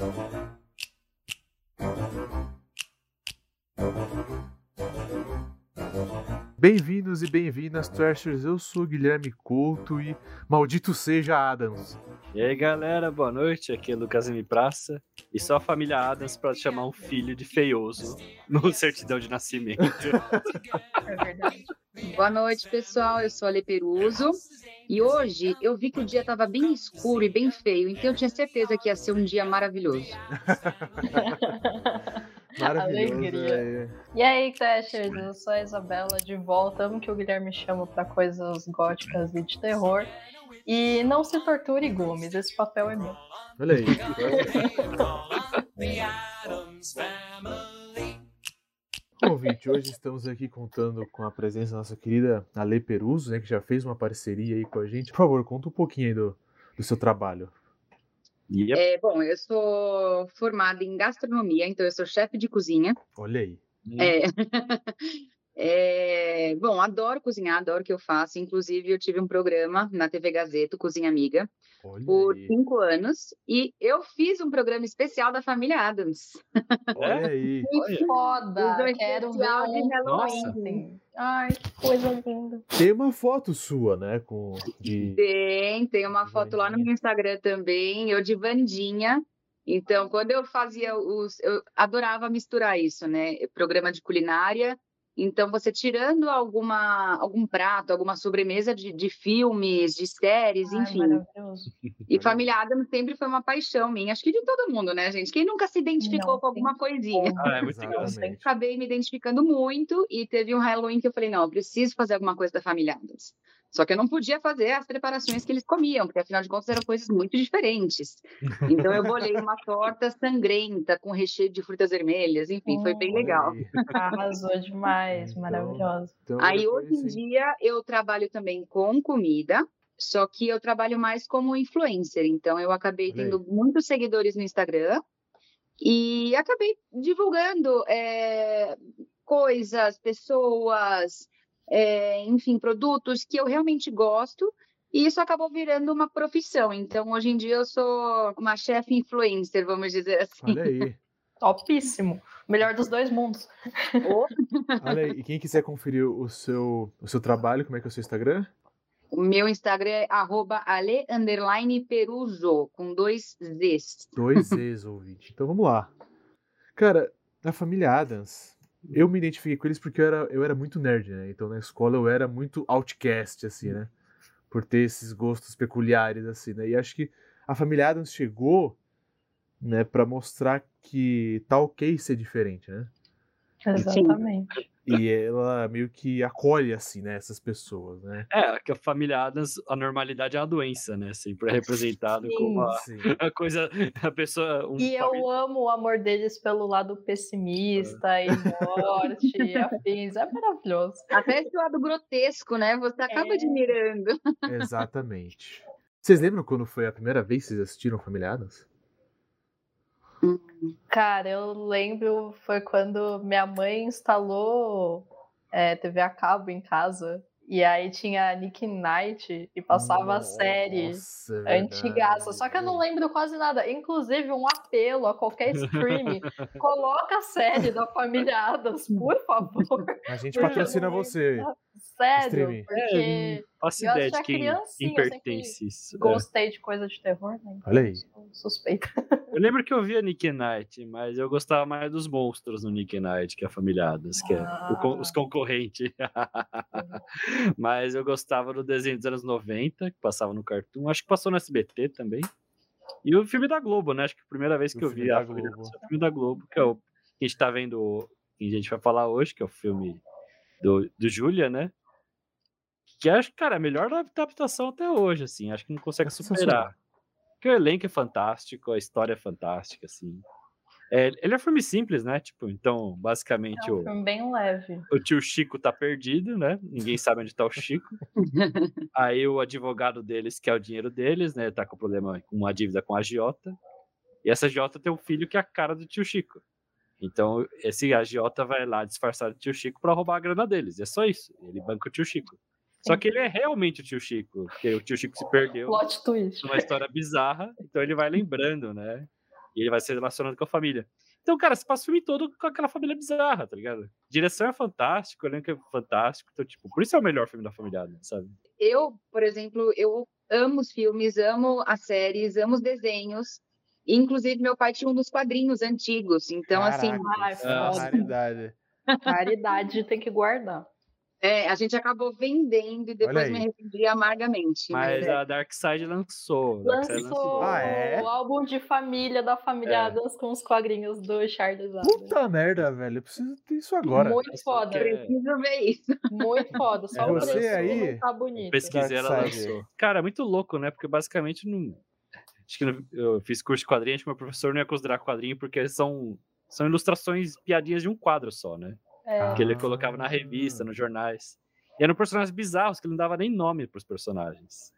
Thank you. Bem-vindos e bem-vindas, Trashers. Eu sou Guilherme Couto e maldito seja Adams. E aí, galera, boa noite. Aqui é Lucas M. Praça. E só a família Adams para chamar um filho de feioso no certidão de nascimento. É verdade. Boa noite, pessoal. Eu sou a Leperuso. E hoje eu vi que o dia estava bem escuro e bem feio, então eu tinha certeza que ia ser um dia maravilhoso. Alegria. E aí, Crashers, eu sou a Isabela de volta. Amo que o Guilherme chama pra coisas góticas e de terror. E não se torture, Gomes, esse papel é meu. Olha aí. Bom, ouvinte, hoje estamos aqui contando com a presença da nossa querida Ale Peruso, né, que já fez uma parceria aí com a gente. Por favor, conta um pouquinho aí do, do seu trabalho. E É, bom, eu sou formada em gastronomia, então eu sou chefe de cozinha. Olha aí. É. É, bom, adoro cozinhar, adoro o que eu faço. Inclusive, eu tive um programa na TV Gazeta, Cozinha Amiga, Olha por aí. cinco anos. E eu fiz um programa especial da família Adams. Olha aí. Que foda! Um Quero ver de um Halloween. ontem. Ai, que coisa linda. Tem uma foto sua, né? Com, de... Tem, tem uma foto lá no Vandinha. meu Instagram também, eu de Vandinha. Então, quando eu fazia os. Eu adorava misturar isso, né? Programa de culinária. Então, você tirando alguma, algum prato, alguma sobremesa de, de filmes, de séries, Ai, enfim. E Família Adams sempre foi uma paixão minha, acho que de todo mundo, né, gente? Quem nunca se identificou Não com alguma coisinha? Ah, é muito engraçado. Exatamente. Acabei me identificando muito e teve um Halloween que eu falei, não, eu preciso fazer alguma coisa da Família Adams. Só que eu não podia fazer as preparações que eles comiam, porque afinal de contas eram coisas muito diferentes. Então eu bolei uma torta sangrenta com recheio de frutas vermelhas, enfim, foi bem legal. Arrasou demais, Então, maravilhoso. Então, Aí depois, hoje em dia eu trabalho também com comida, só que eu trabalho mais como influencer. Então eu acabei tendo muitos seguidores no Instagram e acabei divulgando é, coisas, pessoas, é, enfim, produtos que eu realmente gosto. E isso acabou virando uma profissão. Então, hoje em dia, eu sou uma chefe influencer, vamos dizer assim. Olha aí. Topíssimo. Melhor dos dois mundos. Olha aí. E quem quiser conferir o seu, o seu trabalho, como é que é o seu Instagram? O meu Instagram é arroba ale, underline, peruso, com dois Zs. Dois ex ouvinte. Então vamos lá. Cara, na família Adams, eu me identifiquei com eles porque eu era, eu era muito nerd, né? Então na escola eu era muito outcast, assim, né? Por ter esses gostos peculiares, assim, né? E acho que a família Adams chegou, né, pra mostrar que tá ok ser diferente, né? Exatamente. E ela meio que acolhe, assim, né, essas pessoas, né? É, que a família Adams, a normalidade é uma doença, né? Sempre é representado Sim. como a, a coisa, a pessoa. Um E eu amo o amor deles pelo lado pessimista e morte e afins. É maravilhoso. Até esse lado grotesco, né? Você acaba É. admirando. Exatamente. Vocês lembram quando foi a primeira vez que vocês assistiram Família Adams? Cara, eu lembro, foi quando minha mãe instalou é, TV a cabo em casa. E aí tinha Nick Knight e passava a série Nossa, é antigaça. Só que eu não lembro quase nada. Inclusive, um apelo a qualquer stream. coloca a série da família Adams, por favor. A gente patrocina você. Sério, porque Faço Eu ideia de quem, pertence isso. É. gostei de coisa de terror, né? Olha aí. Suspeita. Eu lembro que eu via Nick Knight, mas eu gostava mais dos monstros no Nick Knight que a família Adams, que é o Ah. os concorrentes. mas eu gostava do desenho dos anos 90, que passava no Cartoon. Acho que passou no SBT também. E o filme da Globo, né? Acho que a primeira vez que O eu vi a família Globo. O filme da Globo, que é o que a gente tá vendo, que a gente vai falar hoje, que é o filme do, do Julia, né? Que acho, cara, é a melhor adaptação até hoje, assim. Acho que não consegue superar. Porque o elenco é fantástico, a história é fantástica, assim. É, ele é um filme simples, né? Tipo, então, basicamente, É um o, filme bem leve. o tio Chico tá perdido, né? Ninguém sabe onde tá o Chico. Aí o advogado deles quer o dinheiro deles, né? Tá com problema com uma dívida com a agiota. E essa agiota tem um filho que é a cara do tio Chico. Então, esse agiota vai lá disfarçar do tio Chico pra roubar a grana deles. É só isso. Ele banca o tio Chico. Só que ele é realmente o tio Chico, porque o tio Chico se perdeu Plot twist. uma história bizarra, então ele vai lembrando, né? E ele vai se relacionando com a família. Então, cara, você passa o filme todo com aquela família bizarra, tá ligado? Direção é fantástica, o elenco é fantástico. Então, tipo, por isso é o melhor filme da família Adams, sabe? Eu, por exemplo, eu amo os filmes, amo as séries, amo os desenhos. Inclusive, meu pai tinha um dos quadrinhos antigos. Então, assim, Caraca, foda. raridade. Caridade tem que guardar. É, a gente acabou vendendo e depois me arrependi amargamente. Mas é. a Dark Side lançou. Dark Side Lançou Ah, é? o álbum de família da família É. Adams com os quadrinhos do Charles Adams. Puta merda, velho. Eu preciso ter isso agora. Muito foda. que é- Preciso ver isso. Muito foda. Só É o você preço aí? não tá bonito. Pesquisei, ela lançou. Cara, é muito louco, né? Porque basicamente não. Acho que eu fiz curso de quadrinho, acho que meu professor não ia considerar quadrinho, porque são, são ilustrações, piadinhas de um quadro só, né? É. Que ele Ah. colocava na revista, nos jornais. E eram personagens bizarros, que ele não dava nem nome pros personagens.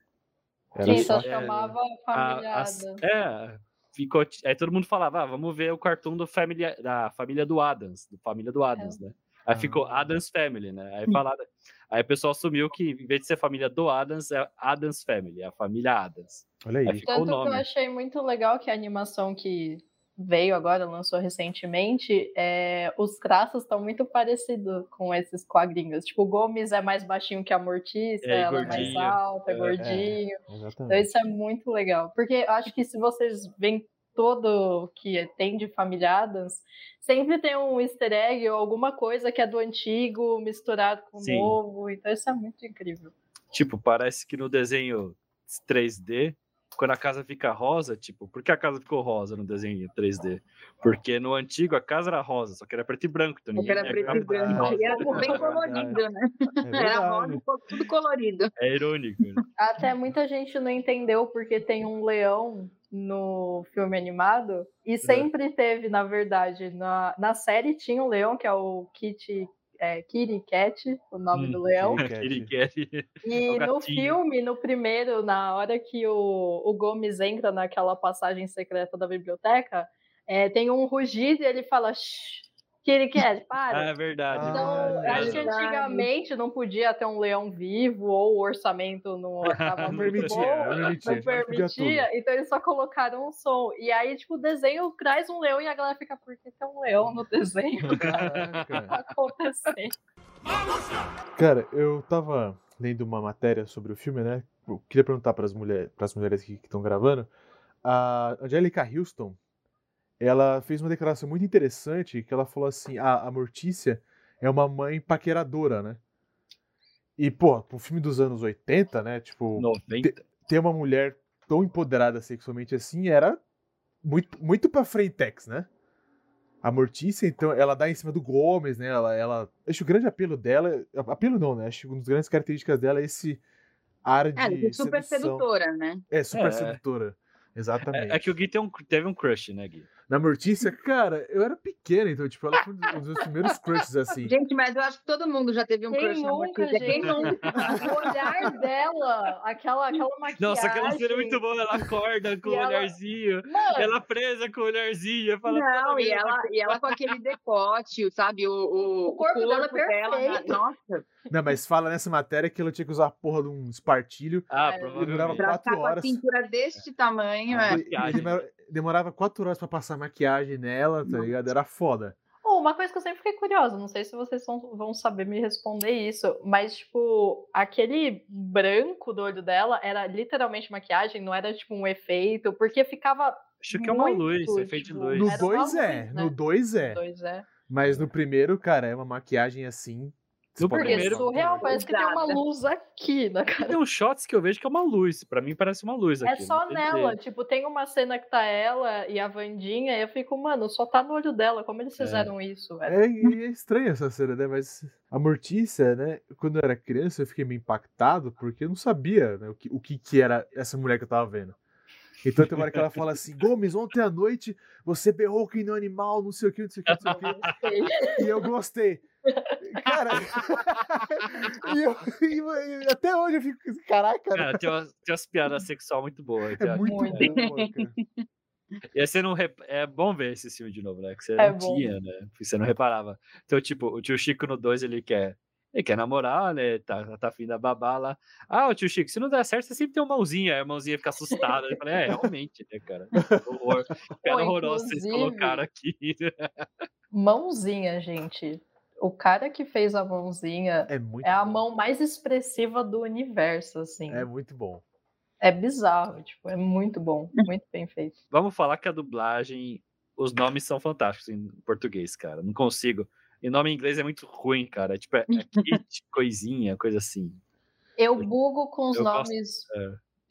Era Sim, só... chamava família Adams. é, ficou. Aí todo mundo falava, ah, vamos ver o cartoon do família, da família do Adams, do família do Adams, né? Aí ficou Ah. Adams Family, né? Aí falaram, aí o pessoal assumiu que em vez de ser família do Adams, é Adams Family, é a família Adams. Olha Aí aí. ficou o Tanto que eu nome. achei muito legal que a animação que veio agora, lançou recentemente, é, os traços estão muito parecidos com esses quadrinhos. Tipo, o Gomes é mais baixinho que a Mortícia, É, ela é mais gordinho. alta, é É. gordinho. Então Exatamente. isso é muito legal. Porque eu acho que se vocês veem todo que tem de familiadas, sempre tem um easter egg ou alguma coisa que é do antigo misturado com o novo. Então isso é muito incrível. Tipo, parece que no desenho 3D, quando a casa fica rosa, tipo, por que a casa ficou rosa no desenho 3D? Porque no antigo a casa era rosa, só que era preto e branco. Então Porque ninguém era preto e branco. rosa. E era bem colorido, né? É Era rosa, tudo colorido. É irônico. né? Até muita gente não entendeu porque tem um leão no filme animado e sempre teve, na verdade, na, na série tinha um leão que é o Kitty, é, Kitty Cat, o nome Hum, do leão. Kitty Cat. E o no filme, no primeiro, na hora que o, o Gomes entra naquela passagem secreta da biblioteca, é, tem um rugido e ele fala, shh, Kitty Cat, Ah, para. é verdade. Então, Ah, acho que verdade. antigamente não podia ter um leão vivo ou o orçamento não estava Não muito permitia, bom, não permitia. não permitia, então eles só colocaram um som. E aí, tipo, o desenho traz um leão e a galera fica, por que tem um leão no desenho? Caraca. Tá acontecendo. Cara, eu tava lendo uma matéria sobre o filme, né? Eu queria perguntar para as mulher, mulheres que estão gravando. A Angélica Houston, ela fez uma declaração muito interessante que ela falou assim: a, a Mortícia é uma mãe paqueradora, né? E, pô, pro filme dos anos 80, né? Tipo, 90. ter uma mulher tão empoderada sexualmente assim era muito, muito pra frentex, né? A Mortícia, então, ela dá em cima do Gomes, né? Ela, ela, acho que o grande apelo dela, apelo não, né? Acho que uma das grandes características dela é esse ar de É, ela é super sedução. sedutora, né? É, super É. sedutora. Exatamente. É, é que o Gui tem um- teve um crush, né, Gui? Na Mortícia, cara, eu era pequeno, então, tipo, ela foi um dos meus primeiros crushes, assim. Gente, mas eu acho que todo mundo já teve um Quem crush na nunca, Mortícia. Quem gente? nunca? O olhar dela, aquela, aquela maquiagem. Nossa, aquela cena é muito boa. Ela acorda com o ela- olharzinho. Mano, Ela presa com o olharzinho. Fala, Não, "Toda e ela, e ela com aquele decote, sabe? O, o, O corpo dela é dela na- perfeito. nossa, Não, mas fala nessa matéria que ela tinha que usar a porra de um espartilho. Ah, É, provavelmente. durava pra quatro ficar com a horas. cintura deste tamanho, é. E- e demorava quatro horas pra passar maquiagem nela, tá ligado? Era foda. Oh, uma coisa que eu sempre fiquei curiosa, não sei se vocês vão, vão saber me responder isso, mas, tipo, aquele branco do olho dela era literalmente maquiagem, não era, tipo, um efeito, porque ficava. Acho que é uma muito, luz, efeito de tipo, luz. No 2 é, luz, né? no 2 é. Dois, é. Mas no primeiro, cara, é uma maquiagem assim. No Porque primeiro- ver. surreal, parece que tem uma luz aqui na cara. Tem uns shots que eu vejo que é uma luz. Pra mim parece uma luz É aqui. só não sei nela, dizer. tipo, tem uma cena que tá ela e a Vandinha, e eu fico, mano, só tá no olho dela, como eles É. fizeram isso, velho? É, e é estranho essa cena, né? Mas a Mortícia, né? Quando eu era criança, eu fiquei meio impactado porque eu não sabia né, o, que, o que, que era essa mulher que eu tava vendo. Então tem uma hora que ela fala assim: Gomes, ontem à noite você berrou que um animal, não sei o que, não sei o que, não sei o que. e eu gostei. Cara, e, eu- e- e até hoje eu fico. Caraca, Cara, tem umas, tem umas piadas sexuais muito boas. é muito cara. E aí você não rep... É bom ver esse filme de novo, né? Que você É não bom. tinha, né? Porque você não reparava. Então, tipo, o tio Chico no 2 ele quer Ele quer namorar, né? Tá, tá afim da babá lá. Ah, o tio Chico, se não der certo, você sempre tem uma mãozinha. Aí a mãozinha fica assustada. Eu falei, é, realmente, né, cara? Horror. Cara horroroso vocês colocaram aqui. Mãozinha, gente. O cara que fez a mãozinha É muito é a bom. mão mais expressiva do universo, assim. É muito bom. É bizarro, tipo, é muito bom, muito bem feito. Vamos falar que a dublagem, os nomes são fantásticos em português, cara. Não consigo. E nome em inglês é muito ruim, cara. Tipo, é, é kit, coisinha, coisa assim. Eu bugo com os Eu gosto- nomes,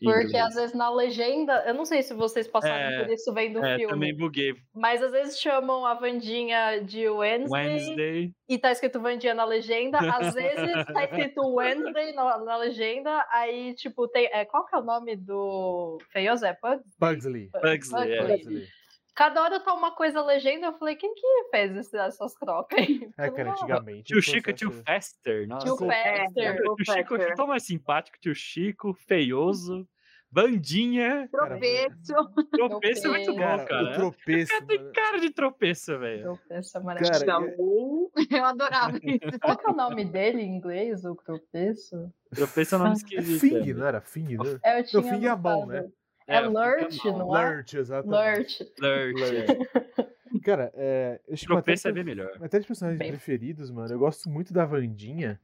Em porque inglês. às vezes na legenda, eu não sei se vocês passaram É, por isso vendo o É, filme, também buguei. mas às vezes chamam a Vandinha de Wednesday, Wednesday. e tá escrito Vandinha na legenda, às vezes tá escrito Wednesday na, na legenda, aí tipo tem, é, qual que é o nome do feioso? É Pug? Pugsley. Pugsley, é. Pugsley. Cada hora tá uma coisa legenda, eu falei, quem que fez essas trocas aí? É, cara, não- antigamente. Tio o Chico e tio Fester. Nossa. Tio É, Fester. o Tio Chico Fester. aqui tão mais simpático. Tio Chico, feioso, bandinha. Tropeço. Tropeço é muito bom, Cara, o tropeço. Cara, tem cara de tropeço, velho. Tropeço é maravilhoso. Eu adorava isso. Qual que é o nome dele em inglês, o tropeço? Tropeço é um nome É esquisito. Fing, né? não era? Fing, né? É, eu tinha Fing é anotado. né? É, o Fing Lurch, não é? Lurch, exatamente. Lurch. Lurch. é. Cara, é, eu acho que até, é bem melhor. até de personagens Bem. preferidos, mano, eu gosto muito da Vandinha,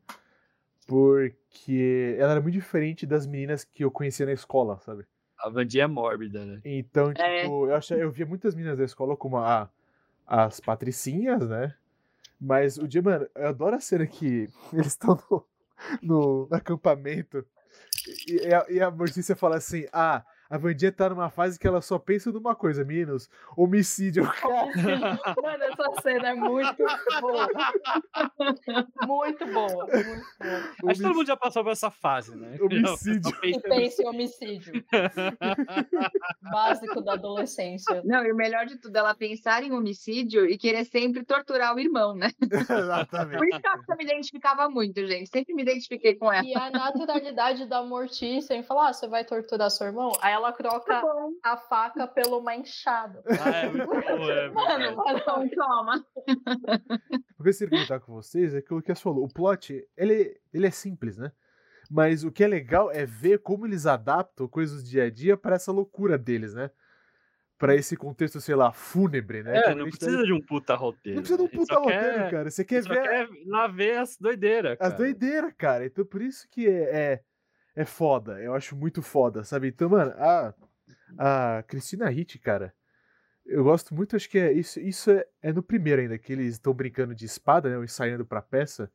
porque ela era muito diferente das meninas que eu conhecia na escola, sabe? A Vandinha é mórbida, né? Então, tipo, É. eu, achava, eu via muitas meninas da escola como a, as patricinhas, né? Mas o dia, mano, eu adoro a cena que eles estão no, no, no acampamento e, e a, e a Mortícia fala assim: Ah, a Vandinha tá numa fase que ela só pensa numa coisa, meninos, homicídio. Mano, essa cena é muito boa. Muito boa. Muito boa. Acho que todo mundo já passou por essa fase, né? Homicídio. E pensa em homicídio. Básico da adolescência. Não, e o melhor de tudo, ela pensar em homicídio e querer sempre torturar o irmão, né? Exatamente. Por isso que eu me identificava muito, gente. Sempre me identifiquei com ela. E a naturalidade da Mortícia em falar, ah, você vai torturar seu irmão? Aí ela troca Tá a faca pela uma enxada. Ah, é muito bom, é Mano, mano, então toma. O que eu queria comentar com vocês é aquilo que a falou. O plot, ele, ele é simples, né? Mas o que é legal é ver como eles adaptam coisas do dia a dia para essa loucura deles, né? Pra esse contexto, sei lá, fúnebre, né? É, Como a não precisa de um puta roteiro. Não precisa de um né? Puta roteiro, quer- cara. Você quer ver quer lá ver as doideiras, as cara. doideiras, cara. Então por isso que é, é, é foda. Eu acho muito foda, sabe? Então, mano, a, a Cristina Hitt, cara, eu gosto muito, acho que é isso, isso é, é no primeiro ainda, que eles estão brincando de espada, né? Ensaiando pra peça.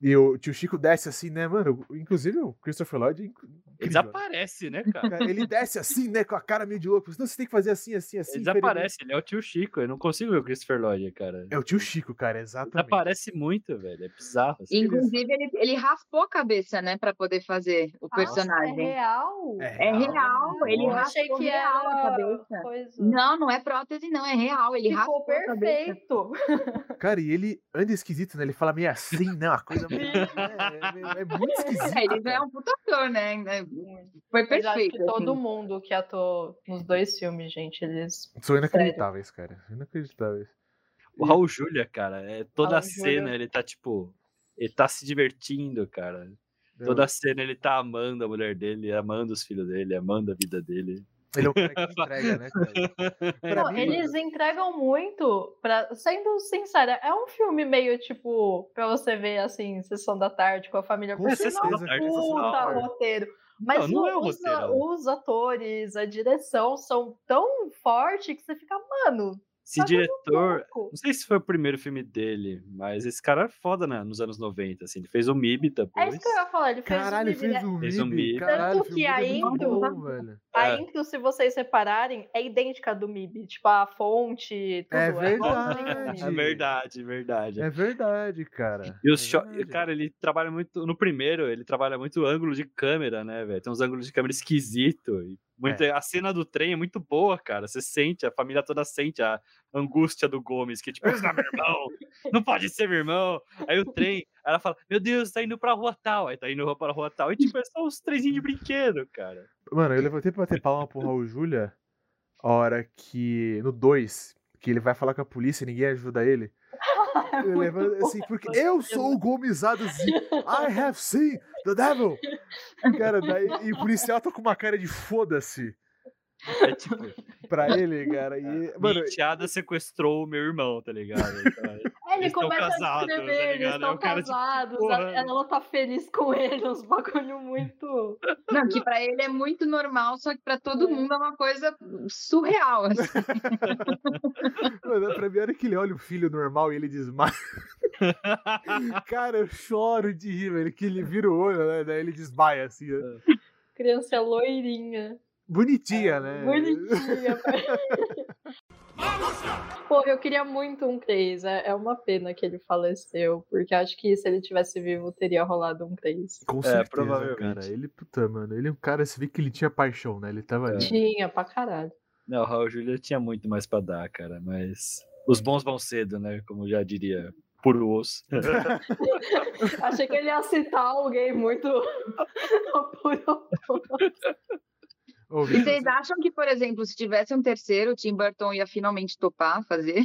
E o tio Chico desce assim, né, mano? Inclusive o Christopher Lloyd. é inc- Ele incrível, né? desaparece, né, cara? Cara, Ele desce assim, né? Com a cara meio de louco. Não, você tem que fazer assim, assim, assim. Ele desaparece, ele é o tio Chico. Eu não consigo ver o Christopher Lloyd, cara. É o tio Chico, cara, exatamente. Desaparece muito, velho. É bizarro. assim. Inclusive, ele, ele raspou a cabeça, né, pra poder fazer o Nossa, é personagem. real? É real, ele Eu raspou achei que real a era cabeça. coisa. Não, não é prótese, não, é real. Ele Ficou raspou a cabeça. perfeito. Cara, e ele anda esquisito, né? Ele fala meio assim, né? Uma coisa É, é, é muito esquisito. É, ele é um puta ator, né? É, Foi Mas acho perfeito. que todo assim. mundo que atuou nos dois filmes, gente, eles. São inacreditáveis, cara. Inacreditáveis. O Raul Júlia, cara, é toda Raul a cena Júlia. ele tá tipo. Ele tá se divertindo, cara. Toda a cena ele tá amando a mulher dele, amando os filhos dele, amando a vida dele. Ele é o cara que entrega, né, cara? Não, mim, eles entregam muito, pra... sendo sincera, é um filme meio tipo, pra você ver assim, sessão da tarde com a família, Com porque certeza, não da Tarde é puta roteiro. Mas não é o- um os, roteiro, os atores, a direção são tão fortes que você fica, mano, Esse tá diretor. Não sei se foi o primeiro filme dele, mas esse cara é foda, né? Nos anos 90, assim. Ele fez o MIB É depois. isso que eu ia falar, ele fez Caralho, um ele fez um Fez um MIB. MIB. Caralho, Tanto que a MIB intro- velho. A É. intro, se vocês separarem, é idêntica do MIB. Tipo, a fonte, tudo. É igualzinho ao verdade. É MIB. verdade, verdade. É verdade, cara. E os É shot- cara, ele trabalha muito. No primeiro, ele trabalha muito ângulo de câmera, né, velho? Tem uns ângulos de câmera esquisito. E muito, A cena do trem é muito boa, cara. Você sente, a família toda sente a angústia do Gomes, que tipo, esse não é meu irmão, não pode ser meu irmão. Aí o trem, ela fala, meu Deus, tá indo pra rua tal. Aí tá indo pra rua tal. E tipo, é só uns trenzinhos de brinquedo, cara. Mano, eu levantei pra bater palma pro Raul Júlia a hora que. No 2, que ele vai falar com a polícia e ninguém ajuda ele. Ele levanta assim, porque eu sou o gomizado Z. I have seen the devil. Cara, daí, e o policial tá com uma cara de foda-se É tipo, pra ele, cara. E, minha mano, enteada sequestrou o meu irmão, tá ligado? Então, Ele Eles tão começa a casados, tá escrever, eles ligado? estão É tipo, casados, a- ela tá feliz com ele, uns bagulho muito. Não, que pra ele é muito normal, só que pra todo É. mundo é uma coisa surreal. assim. mano, pra mim, a hora que ele olha o filho normal e ele desmaia. Cara, eu choro de rir, velho. Que ele vira o olho, né? Daí ele desmaia, assim. ó. Criança loirinha. Bonitinha, né? Bonitinha. Pô, eu queria muito um 3. É, é uma pena que ele faleceu, porque acho que se ele tivesse vivo teria rolado um 3. Com É, certeza, provavelmente. cara. Ele, puta, mano. Ele é um cara, você vê que ele tinha paixão, né? Ele tava ali. Tinha, pra caralho. Não, o Raul Júlia tinha muito mais pra dar, cara, mas os bons vão cedo, né? Como já diria puro osso. Achei que ele ia citar alguém muito. Ô, E vocês acham que, por exemplo, se tivesse um terceiro, o Tim Burton ia finalmente topar fazer?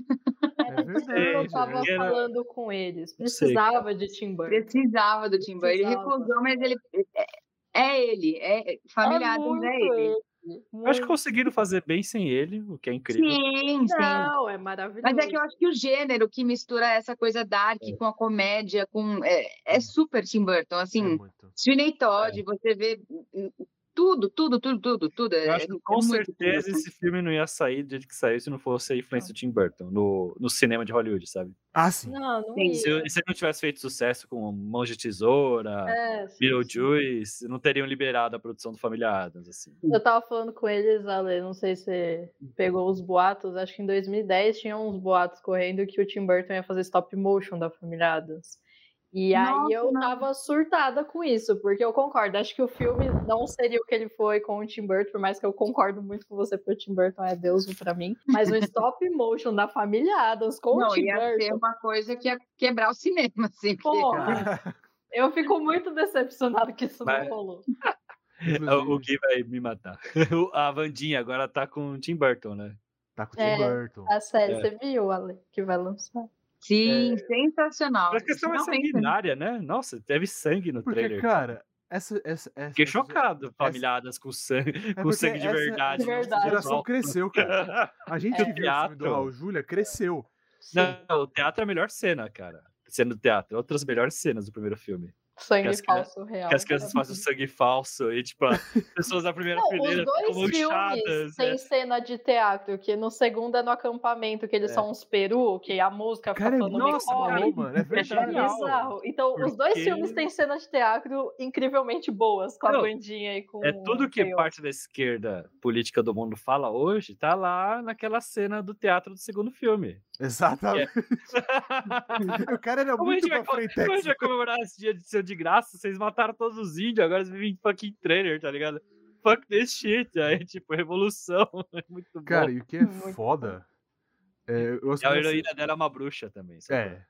É verdade. eu tava porque era- falando com eles. Precisava de Tim Burton. Precisava do Tim Burton. Ele recusou, mas ele. É, é ele. É, família É é ele. ele, Eu acho que conseguiram fazer bem sem ele, o que é incrível. Sim, sim. Não, é maravilhoso. Mas é que eu acho que o gênero que mistura essa coisa dark É. com a comédia, com é, é super Tim Burton. É Assim, muito. Sweeney Todd, você vê tudo, tudo, tudo, tudo, tudo. Eu é- acho que é com muito certeza Burton. esse filme não ia sair do jeito que saiu se não fosse a influência do Tim Burton no, no cinema de Hollywood, sabe? Ah, sim. Não, não Sim. Se, se ele não tivesse feito sucesso com Mãos de Tesoura, É, sim, sim. Beetlejuice, não teriam liberado a produção do Família Adams, assim. Eu tava falando com eles, Ale, não sei se você pegou os boatos, acho que em 2010 tinha uns boatos correndo que o Tim Burton ia fazer stop motion da Família Adams. E aí Nossa, eu não. tava surtada com isso, porque eu concordo, acho que o filme não seria o que ele foi com o Tim Burton, por mais que eu concordo muito com você, porque o Tim Burton é Deus pra mim, mas o stop motion da Família Adams com o Não, Tim ia ser Burton, uma coisa que ia quebrar o cinema, assim. porra, eu fico muito decepcionado que isso Mas- não rolou. O Gui vai me matar. A Vandinha agora tá com o Tim Burton, né? Tá com o Tim É. Burton. A série, É. você viu, Ale, que vai lançar? Sim, sensacional. Mas a questão é Finalmente, né? sanguinária, né? Nossa, teve sangue no Porque, trailer. cara, essa. essa, essa Fiquei essa- chocado, familhadas com sangue, É com sangue de essa- verdade. de verdade. A geração cresceu, cara. A gente É. que viu o filme do Teatro. Raul Júlia cresceu. Não, o teatro é a melhor cena, cara. Cena do teatro. Outras melhores cenas do primeiro filme. Sangue as falso real. Que as crianças fazem o sangue falso e, tipo, as pessoas da primeira Não, fileira os dois ficam filmes manchadas. têm né? cena de teatro, que no segundo é no acampamento, que eles É. são uns peru, que a música fica Cara, é falando nossa, mano. É É verdade. É bizarro. Então, os dois Porque- filmes têm cenas de teatro incrivelmente boas, com a Não, bandinha e com É tudo que Theo. parte da esquerda política do mundo fala hoje, tá lá naquela cena do teatro do segundo filme. Exatamente. o cara era Como muito pra frente. como a gente vai comemorar esse dia de ser de graça? Vocês mataram todos os índios, agora vocês vivem fucking trailer, tá ligado? Fuck this shit. Aí, tipo, revolução. É muito bom. Cara, e o que é Muito foda. É, eu e a heroína dela é uma bruxa também. sabe? É.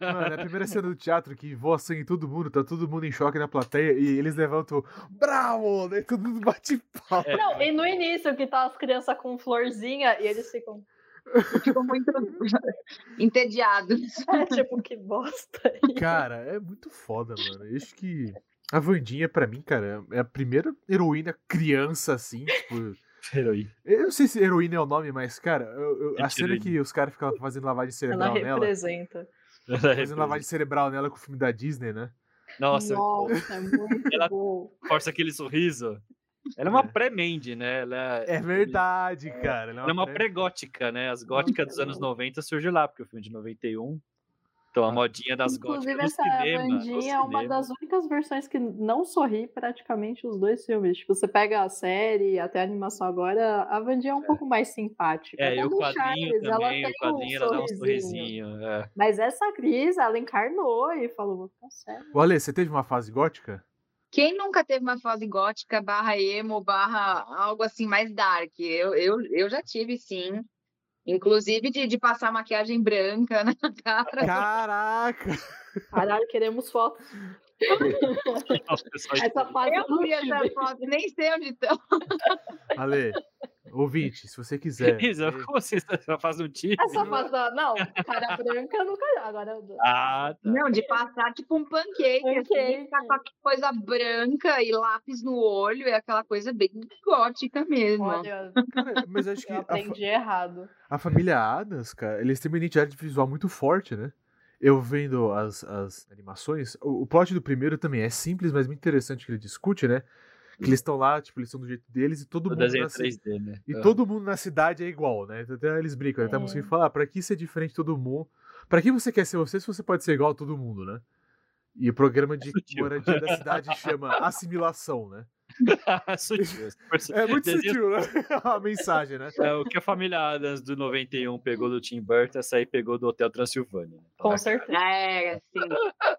Mano, é a primeira cena do teatro que voa sangue em todo mundo, tá todo mundo em choque na plateia e eles levantam Bravo! Daí todo mundo bate palma. É. Não, e no início, que tá as crianças com florzinha e eles ficam. Ficou muito entediado. É, tipo, que bosta. Cara, é muito foda, mano. Eu acho que a Vandinha, pra mim, cara, é a primeira heroína criança, assim, tipo. Heroína. Eu não sei se heroína é o nome, mas, cara, eu- eu- a Gente, cena que os caras ficam fazendo lavagem Ela cerebral nela. representa. Fazendo lavagem cerebral nela com o filme da Disney, né? Nossa, Nossa, é muito Ela- bom. força aquele sorriso. Ela é uma É. pré-Mandy, né? Ela É verdade, cara. Ela é uma pré- pré-gótica, né? As góticas dos anos 90 surgiu lá, porque o filme é de 91. Então a modinha das Inclusive, góticas no essa cinema. bandinha é uma das únicas versões que não sorri praticamente os dois filmes. Tipo, você pega a série, até a animação agora, a Vandinha é um pouco mais simpática. É, Até e o quadrinho Charles, ela também, tem o quadrinho ela dá um sorrisinho. é. Mas essa atriz, ela encarnou e falou, vou ficar sério. O Ale, você teve uma fase gótica? Quem nunca teve uma fase gótica, barra emo, barra algo assim mais dark? Eu, eu, eu já tive, sim. Inclusive de, de passar maquiagem branca na cara. Caraca! Caralho, queremos. Nossa, pessoal, Essa fase Eu não vi essa tive. foto, nem sei onde estão. Ale, Ouvinte, se você quiser. Isa, é, como você só faz um tiro? É só passar. Não, cara branca nunca. Agora. Ah, tá. Não, de passar tipo um pancake, assim, Pancake. ficar com aquela coisa branca e lápis no olho, é aquela coisa bem gótica mesmo. Olha, cara, mas acho que eu a, fa- aprendi errado. a família Adams, cara, eles têm uma identidade visual muito forte, né? Eu vendo as, as animações, o, o plot do primeiro também é simples, mas muito interessante que ele discute, né? Que eles estão lá, tipo, eles estão do jeito deles e todo O mundo desenho na ci- 3D, né? E Ah. todo mundo na cidade é igual, né? Até eles brincam, né? Tá É. conseguindo falar, ah, pra que ser diferente de todo mundo? Pra que você quer ser você se você pode ser igual a todo mundo, né? E o programa de Sutil. moradia da cidade chama assimilação, né? Sutil. É muito Desenho- sutil, né? A mensagem, né? É, o que a família Adams do 91 pegou do Tim Burton, essa aí pegou do Hotel Transilvânia. né? Com certeza. É, assim.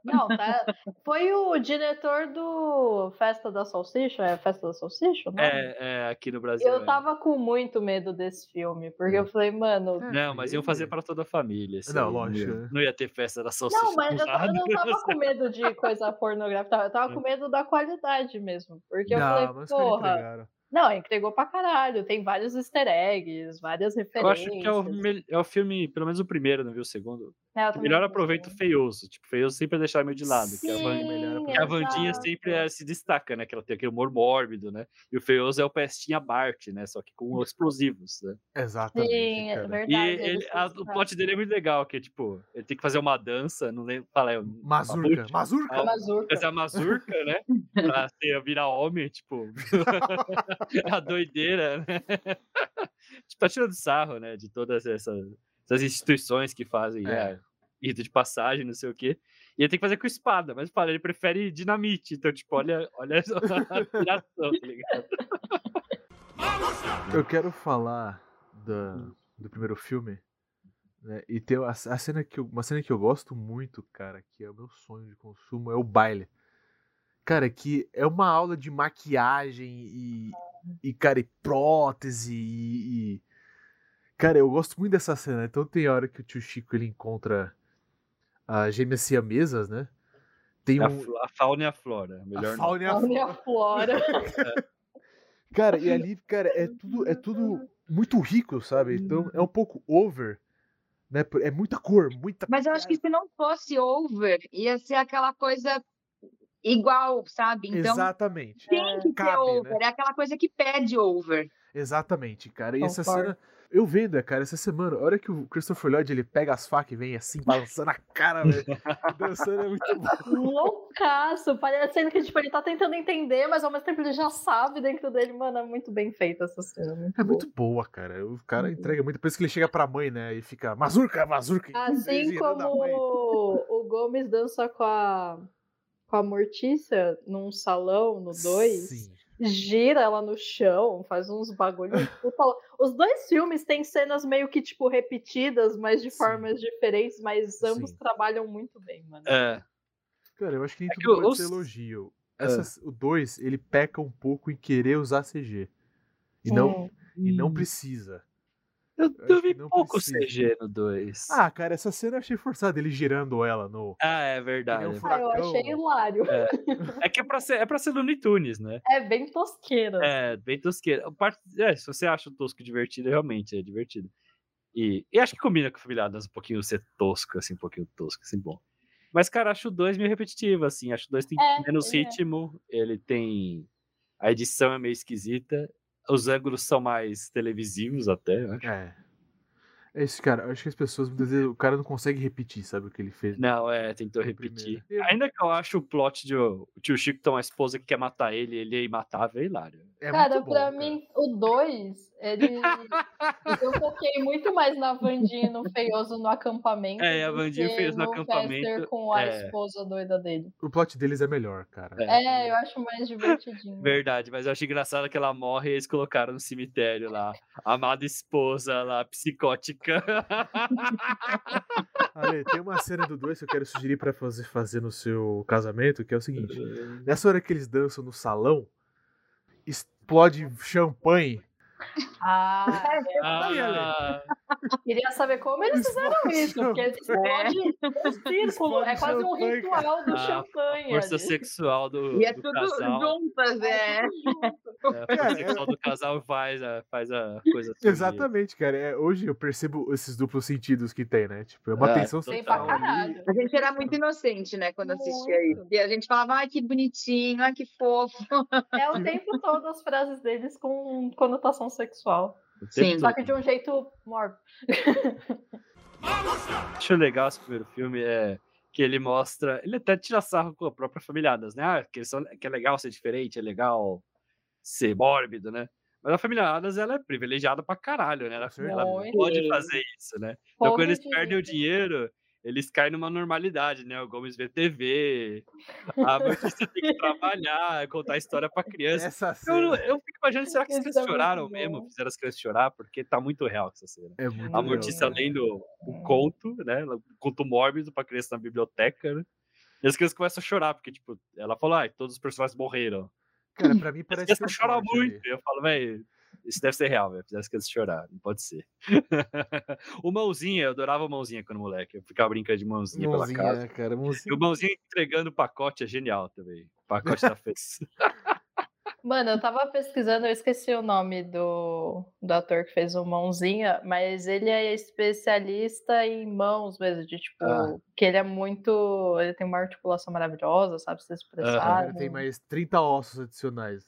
Não, tá. Foi o diretor do Festa da Salsicha? É Festa da Salsicha? Não? É, é, aqui no Brasil. Eu é. tava com muito medo desse filme, porque eu falei, mano. Não, mas iam fazer para toda a família. isso Não, lógico, Não né? ia, não ia ter festa da salsicha. Não, mas eu, eu não tava com medo de coisa pornográfica, eu tava com medo da qualidade mesmo. Porque eu não, falei, mas porra. entregaram. Não, entregou pra caralho. Tem vários easter eggs, várias Eu referências. acho que é o, é o filme, pelo menos o primeiro, não viu o segundo? É, O também melhor gosto. aproveito feioso. Tipo, feioso sempre é deixar meio de lado. que a Van- Sim, que a Vandinha exato. sempre é, se destaca, né? Que ela tem aquele humor mórbido, né? E o feioso é o Pestinha Bart, né? Só que com explosivos, né? Exatamente. Sim, é cara. E verdade. ele- eles a- o plot dele é muito legal, que é tipo, ele tem que fazer uma dança, não lembro, fala, é Mazurca. Mazurca! Ah, Mazurca. fazer a mazurca, né? Pra ser, virar homem, tipo. a doideira, né? tipo, tá tirando sarro, né? De todas essas, essas instituições que fazem É. é. Rito de passagem, não sei o quê. E ele tem que fazer com espada, mas fala, ele prefere dinamite. Então, tipo, olha, olha a piração, tá ligado? Eu quero falar da, do primeiro filme. Né? E tem a, a cena que eu, uma cena que eu gosto muito, cara, que é o meu sonho de consumo, é o baile. Cara, que é uma aula de maquiagem e, e cara, e prótese e, e- Cara, eu gosto muito dessa cena. Então tem a hora que o tio Chico ele encontra as gêmeas siamesas, né? Tem A, um, fl- a fauna e a flora. a Melhor não. fauna e a Fauna e a flora. Cara, e ali, cara, é tudo, é tudo muito rico, sabe? Então é um pouco over, né? É muita cor, muita. Mas eu acho que se não fosse over, ia ser aquela coisa igual, sabe? Então Exatamente. tem que Cabe, ser over. né? É aquela coisa que pede over. Exatamente, cara. E essa cena. Eu vendo, cara, essa semana, a hora que o Christopher Lloyd ele pega as facas e vem assim, balançando a cara, velho. Dançando é muito bom. Loucaço, parecendo que tipo, ele tá tentando entender, mas ao mesmo tempo ele já sabe dentro dele, mano, é muito bem feita essa cena. Muito É boa. muito boa, cara. O cara Uhum. entrega muito. Depois que ele chega pra mãe, né? E fica, Mazurca, Mazurca. Assim como o Gomes dança com a, com a Mortícia num salão no 2, Sim. Gira ela no chão, faz uns bagulhos. puta louco. Os dois filmes têm cenas meio que, tipo, repetidas, mas de Sim. formas diferentes, mas ambos Sim. trabalham muito bem, mano. É. Cara, eu acho que nem É tudo que pode os- ser elogio. Ah. Essas- O 2, ele peca um pouco em querer usar CG. E não, Sim. e não Hum. precisa. Eu, eu vi pouco precisa. CG no 2. Ah, cara, essa cena eu achei forçada, ele girando ela no. Ah, é Que verdade. um Ah, eu achei hilário. É que é pra ser, é pra ser Looney Tunes, né? É bem tosqueira. É, bem tosqueira. A parte- É, se você acha o tosco divertido, realmente é divertido. E, e acho que combina com a Família Adams um pouquinho ser tosco, assim, um pouquinho tosco, assim, bom. Mas, cara, acho o 2 meio repetitivo, assim. Acho o 2 tem É, menos é. ritmo, ele tem. A edição é meio esquisita. Os ângulos são mais televisivos até, eu acho. É. É isso, cara. Eu acho que as pessoas, muitas vezes, o cara não consegue repetir, sabe, o que ele fez. Não, é, tentou repetir. primeiro. Ainda que eu acho o plot de o o tio Chico ter uma esposa que quer matar ele, ele é imatável, é hilário. É cara, muito bom, pra cara. mim, o 2, ele. eu foquei muito mais na Vandinha e no Feioso no acampamento. É, a Vandinha Feioso no Fester acampamento, com a é. esposa doida dele. O plot deles é melhor, cara. É, eu acho mais divertidinho. Verdade, mas eu acho engraçado que ela morre e eles colocaram no cemitério lá. Amada esposa lá, psicótica. Ale, tem uma cena do 2 que eu quero sugerir pra fazer, fazer no seu casamento, que é o seguinte. Nessa hora que eles dançam no salão, explode champanhe. Ah, é. Ah, Queria saber como eles fizeram isso, porque explode um círculo, é quase um ritual do A champanhe. Força ali. sexual do, E é do tudo casal. juntas, é. É, a Cara, força é- sexual do casal faz a, faz a coisa. surgir. Exatamente, cara. É, hoje eu percebo esses duplos sentidos que tem, né? Tipo, é uma É, tensão sexual. A gente era muito inocente, né, quando assistia Muito. isso. E a gente falava, ai, que bonitinho, ai, que fofo. É o tempo todo as frases deles com conotação sexual. Tempo Sim. Só que de um jeito mórbido. acho legal esse primeiro filme é que ele mostra. Ele até tira sarro com a própria famíliadas, né? Ah, que, são, que é legal ser diferente, é legal ser mórbido, né? Mas a família Adams, ela é privilegiada pra caralho, né? Ela, ela pode fazer isso, né? Então, quando eles de perdem o dinheiro, eles caem numa normalidade, né? O Gomes vê TV, a Mortícia tem que trabalhar, contar a história pra criança. Essa Eu, cena eu fico imaginando, será que as é crianças muito choraram mesmo? Fizeram as crianças chorar? Porque tá muito real essa cena. é A Mortícia cara. lendo um conto, né? Um conto mórbido pra criança na biblioteca, né? E as crianças começam a chorar, porque, tipo, ela falou, ah, todos os personagens morreram. Cara, pra mim As parece crianças ser choram muito. ali. Eu falo, velho, isso deve ser real, velho. As crianças chorar, não pode ser. o Mãozinha, eu adorava o Mãozinha quando moleque. Eu ficava brincando de Mãozinha, Mãozinha, pela casa. cara? E Mãozinha. o Mãozinha entregando o pacote é genial também. O pacote da fez. Mano, eu tava pesquisando, eu esqueci o nome do, do ator que fez o Mãozinha, mas ele é especialista em mãos mesmo, de tipo, Ah. que ele é muito. Ele tem uma articulação maravilhosa, sabe se expressar. Ele tem mais 30 ossos adicionais.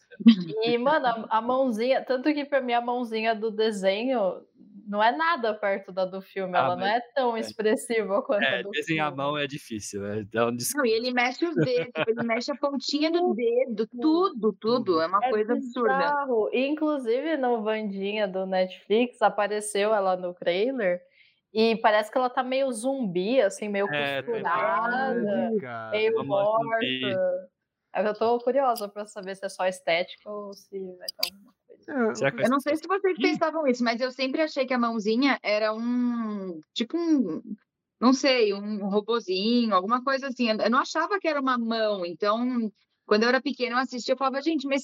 E, mano, a, a mãozinha, tanto que pra mim a mãozinha do desenho não é nada perto da do filme, Ah, ela não é tão expressiva quanto a É, do desenhar a filme. mão é difícil, é, dá um des- Não, e ele mexe os dedos, ele mexe a pontinha do dedo, tudo, tudo. É uma É coisa absurda. bizarro. E, Inclusive no Vandinha do Netflix apareceu ela no trailer e parece que ela tá meio zumbi, assim, meio É, tem- costurada, meio morta. É Eu tô curiosa pra saber se é só estética ou se vai ter alguma É, que Eu não sei se vocês Ih. pensavam isso, mas eu sempre achei que a mãozinha era um. Tipo um. Não sei, um robozinho, alguma coisa assim. Eu não achava que era uma mão. Então, quando eu era pequena, eu assistia e falava, gente, mas.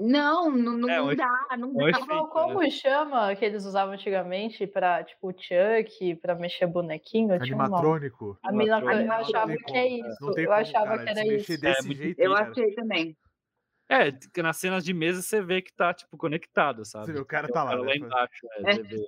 Não, não, não, É, um dá, não dá. Como, como chama que eles usavam antigamente pra, tipo, Chuck, pra mexer bonequinho? Animatrônico. A mina, eu Animatrônico. achava que é isso. Eu achava que era isso. É jeito, Eu cara. achei também. É, nas cenas de mesa você vê que tá, tipo, conectado, sabe? Você vê, o cara tá lá, lá né? embaixo, é, É. você vê.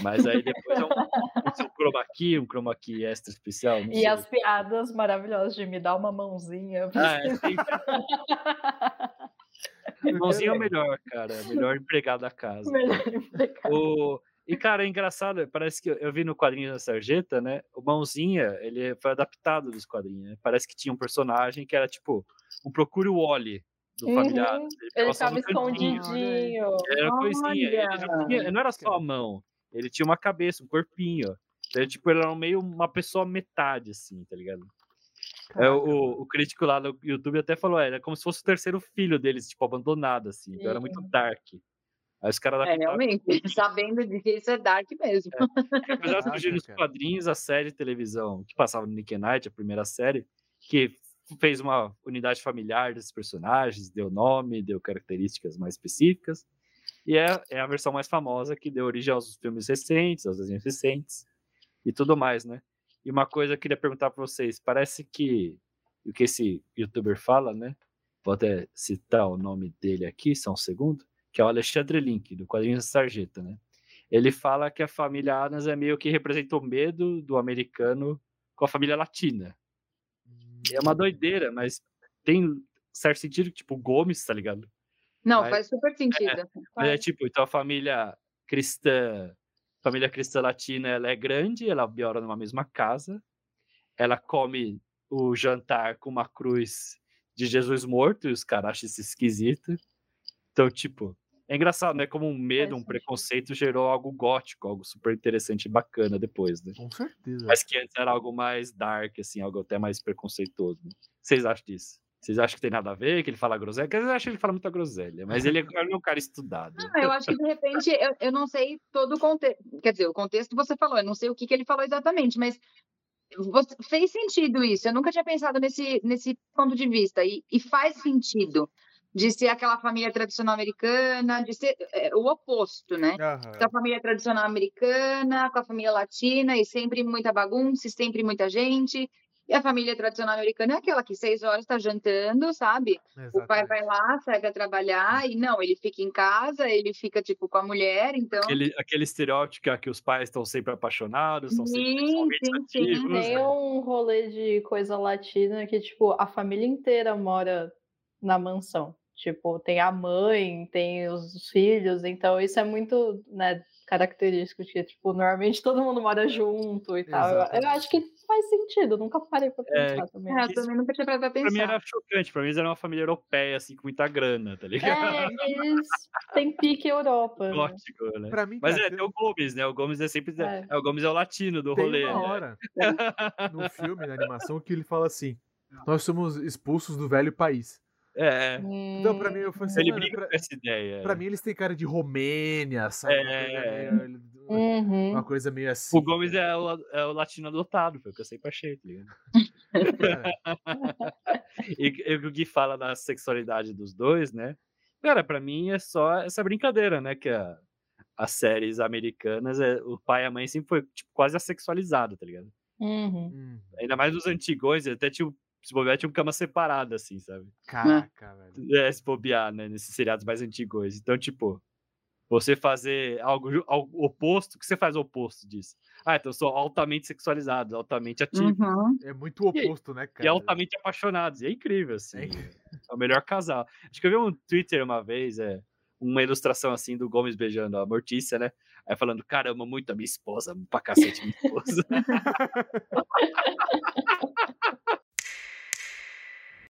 Mas aí depois é um, um chroma key, um chroma key extra especial, não E sei. as piadas maravilhosas de me dar uma mãozinha. Ah, é, tem- Mãozinho é o melhor, cara. é o Melhor empregado da casa. Melhor empregado. O... E, cara, é engraçado, parece que eu- eu vi no quadrinho da Sarjeta, né? O Mãozinha, ele foi adaptado dos quadrinhos, né? Parece que tinha um personagem que era, tipo, um Procure o Wally do Uhum. familiar. Ele no cantinho. escondidinho. Era uma coisinha. Ele não, tinha- não era só a mão. Ele tinha uma cabeça, um corpinho. Então, tipo, ele era meio uma pessoa metade, assim, tá ligado? É, o, o crítico lá no YouTube até falou, é, era como se fosse o terceiro filho deles, tipo, abandonado, assim. Então era muito dark. Aí os caras É, adaptaram. realmente, sabendo de que isso é dark mesmo. Apesar de surgir nos quadrinhos, a série de televisão que passava no Nick Night, a primeira série, que fez uma unidade familiar desses personagens, deu nome, deu características mais específicas. E é, é a versão mais famosa que deu origem aos filmes recentes, aos desenhos recentes e tudo mais, né? E uma coisa que eu queria perguntar para vocês, parece que o que esse youtuber fala, né? Vou até citar o nome dele aqui, só um segundo, que é o Alexandre Link, do quadrinho Sarjeta, né? Ele fala que a família Adams é meio que representa o medo do americano com a família latina. É uma doideira, mas tem certo sentido, tipo, Gomes, tá ligado? Não, Mas- faz super sentido. Mas é tipo, então a família cristã, família cristã latina, ela é grande, ela mora numa mesma casa, ela come o jantar com uma cruz de Jesus morto, e os caras acham isso esquisito. Então, tipo, é engraçado, né? Como um medo, um preconceito gerou algo gótico, algo super interessante e bacana depois, né? Com certeza. Mas que antes era algo mais dark, assim, algo até mais preconceituoso. Né? Vocês acham disso? Vocês acham que tem nada a ver, que ele fala groselha? Porque eu acho que ele fala muita groselha, mas ele é, ele é um cara estudado. Não, eu acho que de repente, eu, eu não sei todo o contexto. Quer dizer, o contexto você falou, eu não sei o que, que ele falou exatamente, mas você- fez sentido isso. Eu nunca tinha pensado nesse, nesse ponto de vista, e, e faz sentido. De ser aquela família tradicional americana, de ser é, o oposto, né? Aham. Da família tradicional americana, com a família latina, e sempre muita bagunça, e sempre muita gente. E a família tradicional americana é aquela que seis horas está jantando, sabe? O pai Exatamente. vai lá, sai para trabalhar, e não, ele fica em casa, ele fica, tipo, com a mulher, então... Aquele, aquele estereótipo que, é que os pais estão sempre apaixonados, estão sempre Sim, sim, sim. ativos. Tem né? um rolê de coisa latina que, tipo, a família inteira mora na mansão. Tipo, tem a mãe, tem os filhos, então isso é muito, né, característico de que, tipo, normalmente todo mundo mora junto e tal. Eu- Eu, Exatamente. acho que faz sentido, nunca parei pra É, pensar também. É, eu também nunca tinha parado pra Pra mim pensar. era chocante, pra mim eles eram uma família europeia, assim, com muita grana, tá ligado? É, eles têm pique Europa. né? Gótico, né? Pra mim, Mas cara, é, tem o Gomes, né? O Gomes é sempre. É. É. o Gomes é o latino do tem rolê. uma né? hora no filme, na animação, que ele fala assim: Nós somos expulsos do velho país. É, é. Então, pra mim, eu falei assim, Ele mano, briga pra, com essa ideia. pra mim, eles têm cara de Romênia, sabe? Uma coisa É. meio- Uhum. Uma coisa meio assim. O Gomes é o, é o latino adotado, foi o que eu sempre achei, tá ligado? É. E, e o Gui fala da sexualidade dos dois, né? Cara, pra mim é só essa brincadeira, né? Que a- as séries americanas, é, o pai e a mãe sempre foi tipo, quase assexualizado, tá ligado? Uhum. Hum, Ainda mais nos antigões, até tinha, se bobear, tinha uma cama separada, assim, sabe? caraca, velho. É, se bobear, né? Nesses seriados mais antigos. Então, tipo, você fazer algo, algo oposto, o que você faz o oposto disso? Ah, então eu sou altamente sexualizado, altamente ativo Uhum. É muito oposto, né, e cara? altamente apaixonados. E é incrível, assim. É É o melhor casal. Acho que eu vi um Twitter uma vez, é, uma ilustração assim do Gomes beijando a Mortícia, né? Aí falando, cara, eu amo muito a minha esposa, pra cacete minha esposa.